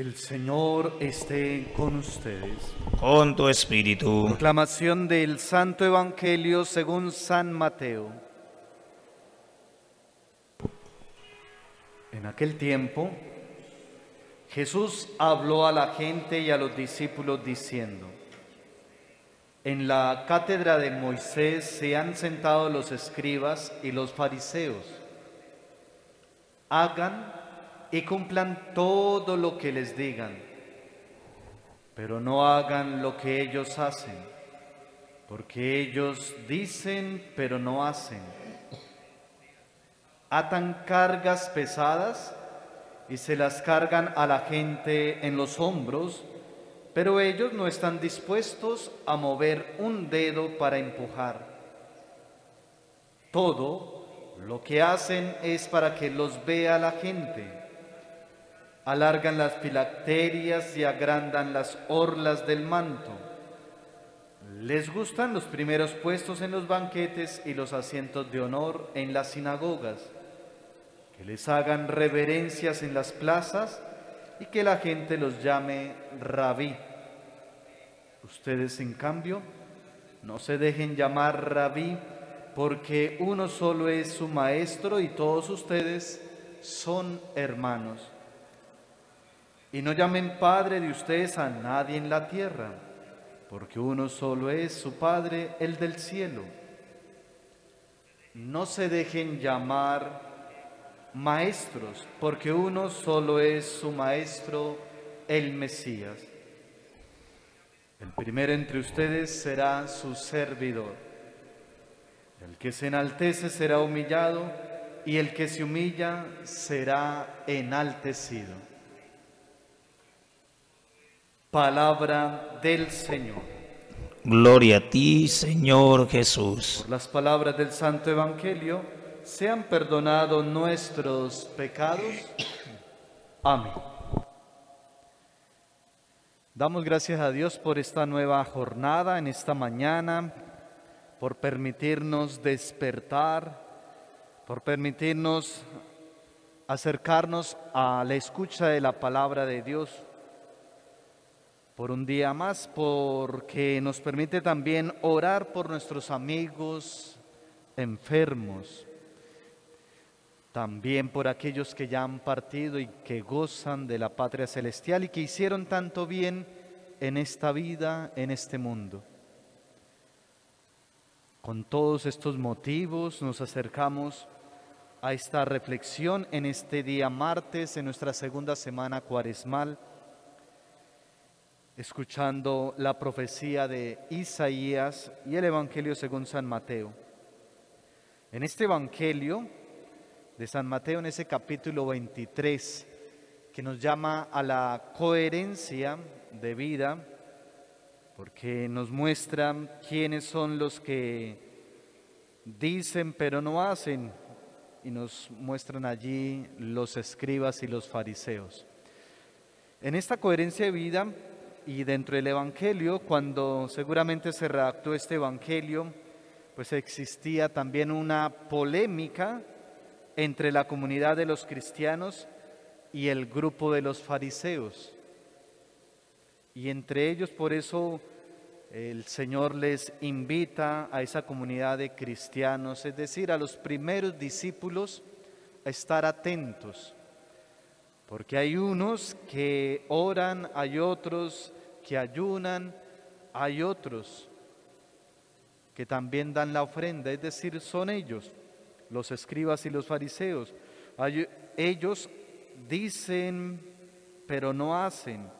El Señor esté con ustedes. con tu espíritu. Proclamación del Santo Evangelio según San Mateo. En aquel tiempo, Jesús habló a la gente y a los discípulos diciendo, En la cátedra de Moisés se han sentado los escribas y los fariseos. Hagan y cumplan todo lo que les digan, pero no hagan lo que ellos hacen, porque ellos dicen pero no hacen. Atan cargas pesadas y se las cargan a la gente en los hombros, pero ellos no están dispuestos a mover un dedo para empujar. Todo lo que hacen es para que los vea la gente alargan las filacterias y agrandan las orlas del manto. Les gustan los primeros puestos en los banquetes y los asientos de honor en las sinagogas, que les hagan reverencias en las plazas y que la gente los llame rabí. Ustedes, en cambio, no se dejen llamar rabí porque uno solo es su maestro y todos ustedes son hermanos. Y no llamen Padre de ustedes a nadie en la tierra, porque uno solo es su Padre, el del cielo. No se dejen llamar maestros, porque uno solo es su Maestro, el Mesías. El primero entre ustedes será su servidor. El que se enaltece será humillado, y el que se humilla será enaltecido. Palabra del Señor. Gloria a ti, Señor Jesús. Por las palabras del Santo Evangelio, sean perdonados nuestros pecados. Amén. Damos gracias a Dios por esta nueva jornada, en esta mañana, por permitirnos despertar, por permitirnos acercarnos a la escucha de la palabra de Dios por un día más, porque nos permite también orar por nuestros amigos enfermos, también por aquellos que ya han partido y que gozan de la patria celestial y que hicieron tanto bien en esta vida, en este mundo. Con todos estos motivos nos acercamos a esta reflexión en este día martes, en nuestra segunda semana cuaresmal escuchando la profecía de Isaías y el Evangelio según San Mateo. En este Evangelio de San Mateo, en ese capítulo 23, que nos llama a la coherencia de vida, porque nos muestra quiénes son los que dicen pero no hacen, y nos muestran allí los escribas y los fariseos. En esta coherencia de vida y dentro del Evangelio, cuando seguramente se redactó este Evangelio, pues existía también una polémica entre la comunidad de los cristianos y el grupo de los fariseos. Y entre ellos por eso el Señor les invita a esa comunidad de cristianos, es decir, a los primeros discípulos, a estar atentos. Porque hay unos que oran, hay otros que ayunan, hay otros que también dan la ofrenda, es decir, son ellos, los escribas y los fariseos. ellos dicen, pero no hacen.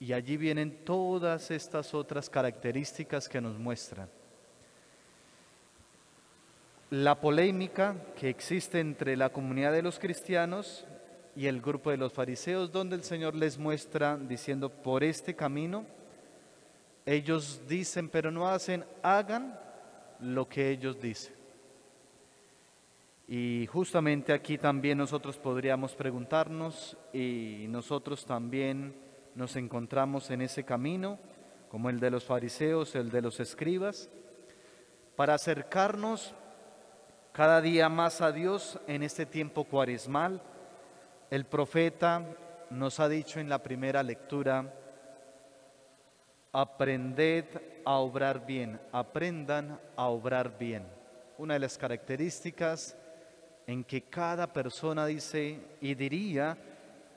Y allí vienen todas estas otras características que nos muestran. La polémica que existe entre la comunidad de los cristianos y el grupo de los fariseos, donde el Señor les muestra diciendo, por este camino, ellos dicen pero no hacen, hagan lo que ellos dicen. Y justamente aquí también nosotros podríamos preguntarnos y nosotros también nos encontramos en ese camino, como el de los fariseos, el de los escribas, para acercarnos cada día más a Dios en este tiempo cuaresmal, el profeta nos ha dicho en la primera lectura, aprended a obrar bien, aprendan a obrar bien. Una de las características en que cada persona dice y diría,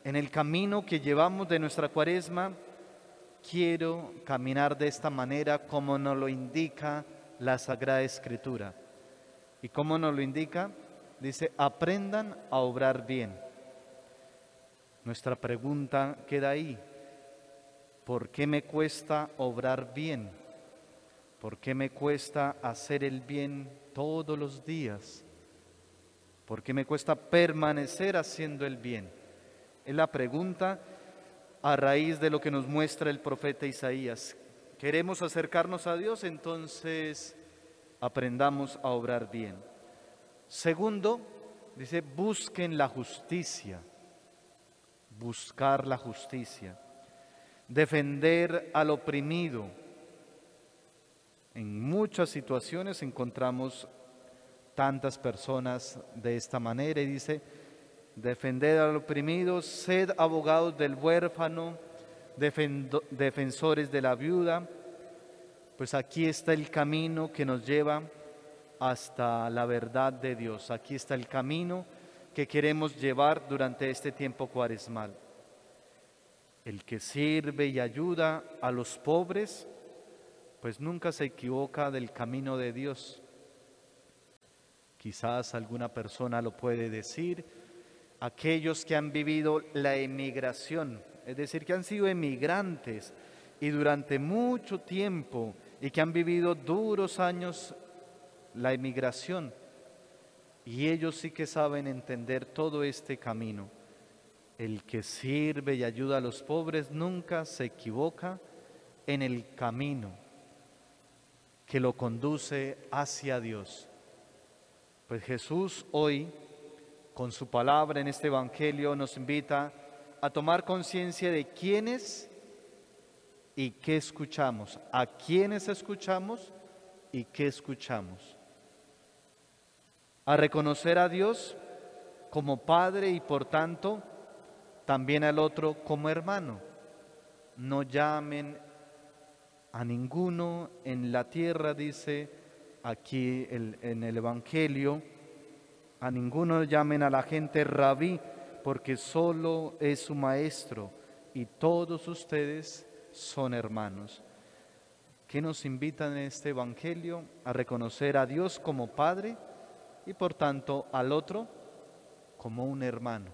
en el camino que llevamos de nuestra cuaresma, quiero caminar de esta manera como nos lo indica la Sagrada Escritura. ¿Y cómo nos lo indica? Dice, aprendan a obrar bien. Nuestra pregunta queda ahí. ¿Por qué me cuesta obrar bien? ¿Por qué me cuesta hacer el bien todos los días? ¿Por qué me cuesta permanecer haciendo el bien? Es la pregunta a raíz de lo que nos muestra el profeta Isaías. ¿Queremos acercarnos a Dios? Entonces aprendamos a obrar bien. Segundo, dice, busquen la justicia, buscar la justicia, defender al oprimido. En muchas situaciones encontramos tantas personas de esta manera y dice, defender al oprimido, sed abogados del huérfano, defensores de la viuda, pues aquí está el camino que nos lleva hasta la verdad de Dios. Aquí está el camino que queremos llevar durante este tiempo cuaresmal. El que sirve y ayuda a los pobres, pues nunca se equivoca del camino de Dios. Quizás alguna persona lo puede decir, aquellos que han vivido la emigración, es decir, que han sido emigrantes y durante mucho tiempo y que han vivido duros años la emigración. Y ellos sí que saben entender todo este camino. El que sirve y ayuda a los pobres nunca se equivoca en el camino que lo conduce hacia Dios. Pues Jesús hoy, con su palabra en este Evangelio, nos invita a tomar conciencia de quiénes y qué escuchamos, a quiénes escuchamos y qué escuchamos a reconocer a Dios como Padre y por tanto también al otro como hermano. No llamen a ninguno en la tierra, dice aquí en el Evangelio, a ninguno llamen a la gente rabí, porque solo es su maestro y todos ustedes son hermanos. ¿Qué nos invitan en este Evangelio? A reconocer a Dios como Padre y por tanto al otro como un hermano.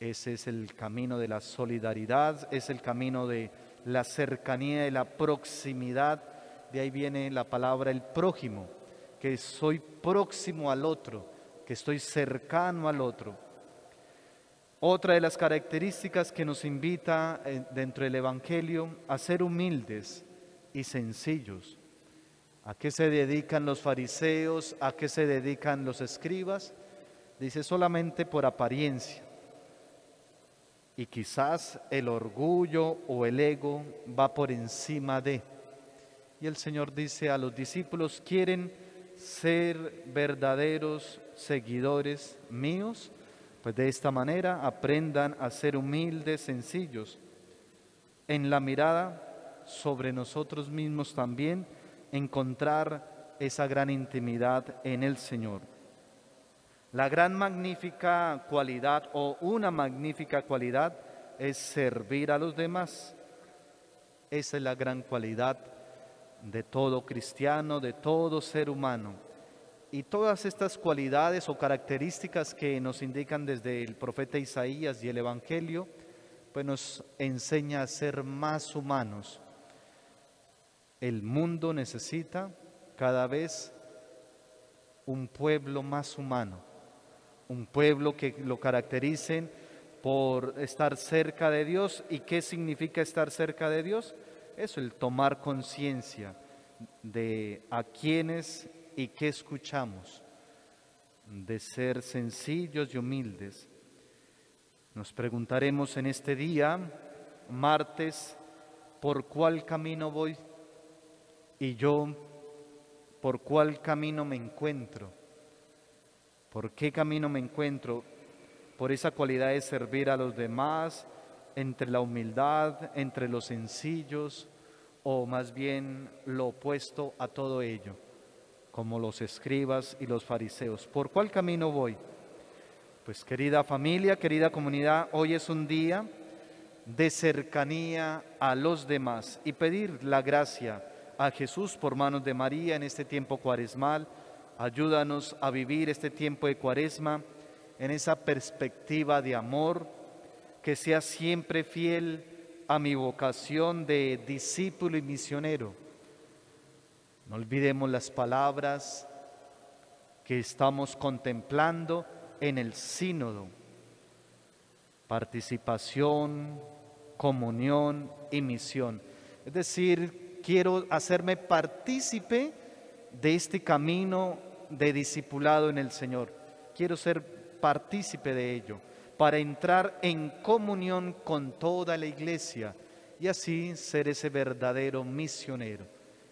Ese es el camino de la solidaridad, es el camino de la cercanía, de la proximidad. De ahí viene la palabra el prójimo, que soy próximo al otro, que estoy cercano al otro. Otra de las características que nos invita eh, dentro del Evangelio a ser humildes y sencillos. ¿A qué se dedican los fariseos? ¿A qué se dedican los escribas? Dice solamente por apariencia. Y quizás el orgullo o el ego va por encima de. Y el Señor dice a los discípulos, ¿quieren ser verdaderos seguidores míos? Pues de esta manera aprendan a ser humildes, sencillos, en la mirada sobre nosotros mismos también encontrar esa gran intimidad en el Señor. La gran magnífica cualidad o una magnífica cualidad es servir a los demás. Esa es la gran cualidad de todo cristiano, de todo ser humano. Y todas estas cualidades o características que nos indican desde el profeta Isaías y el Evangelio, pues nos enseña a ser más humanos, el mundo necesita cada vez un pueblo más humano, un pueblo que lo caractericen por estar cerca de Dios. ¿Y qué significa estar cerca de Dios? Eso, el tomar conciencia de a quienes y qué escuchamos, de ser sencillos y humildes. Nos preguntaremos en este día, martes, ¿por cuál camino voy? Y yo por cuál camino me encuentro, por qué camino me encuentro, por esa cualidad de servir a los demás, entre la humildad, entre los sencillos, o más bien lo opuesto a todo ello, como los escribas y los fariseos. ¿Por cuál camino voy? Pues querida familia, querida comunidad, hoy es un día de cercanía a los demás y pedir la gracia a Jesús por manos de María en este tiempo cuaresmal. Ayúdanos a vivir este tiempo de cuaresma en esa perspectiva de amor, que sea siempre fiel a mi vocación de discípulo y misionero. No olvidemos las palabras que estamos contemplando en el sínodo. Participación, comunión y misión. Es decir, quiero hacerme partícipe de este camino de discipulado en el Señor. Quiero ser partícipe de ello para entrar en comunión con toda la iglesia y así ser ese verdadero misionero.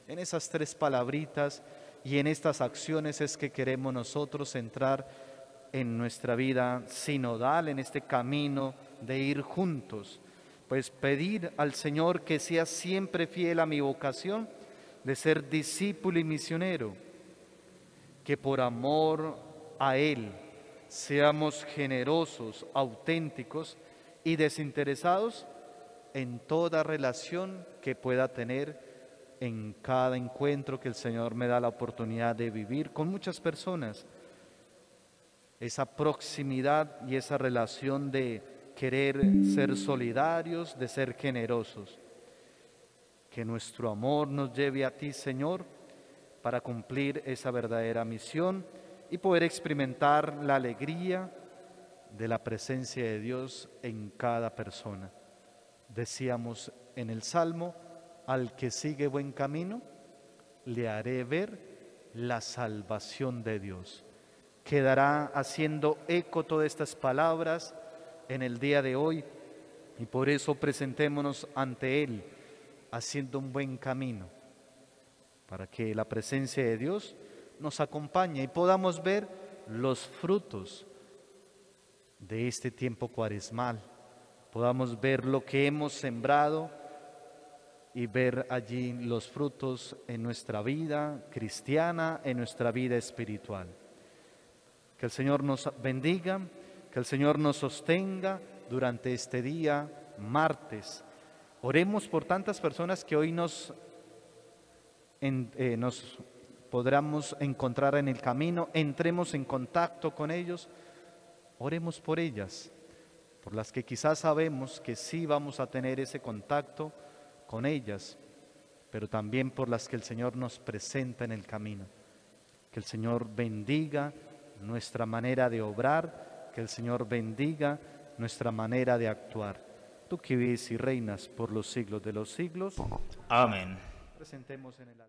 En esas tres palabritas y en estas acciones es que queremos nosotros entrar en nuestra vida sinodal, en este camino de ir juntos. Pues pedir al Señor que sea siempre fiel a mi vocación de ser discípulo y misionero, que por amor a Él, seamos generosos, auténticos y desinteresados en toda relación que pueda tener en cada encuentro que el Señor me da la oportunidad de vivir con muchas personas. Esa proximidad y esa relación de querer ser solidarios, de ser generosos. Que nuestro amor nos lleve a ti, Señor, para cumplir esa verdadera misión y poder experimentar la alegría de la presencia de Dios en cada persona. Decíamos en el Salmo, al que sigue buen camino, le haré ver la salvación de Dios. Quedará haciendo eco todas estas palabras en el día de hoy y por eso presentémonos ante Él haciendo un buen camino para que la presencia de Dios nos acompañe y podamos ver los frutos de este tiempo cuaresmal. Podamos ver lo que hemos sembrado y ver allí los frutos en nuestra vida cristiana, en nuestra vida espiritual. Que el Señor nos bendiga, que el Señor nos sostenga durante este día, martes. Oremos por tantas personas que hoy nos, eh, nos podamos encontrar en el camino, entremos en contacto con ellos, oremos por ellas, por las que quizás sabemos que sí vamos a tener ese contacto con ellas, pero también por las que el Señor nos presenta en el camino. Que el Señor bendiga nuestra manera de obrar, que el Señor bendiga nuestra manera de actuar. Tú que vives y reinas por los siglos de los siglos. Amén. Presentemos en el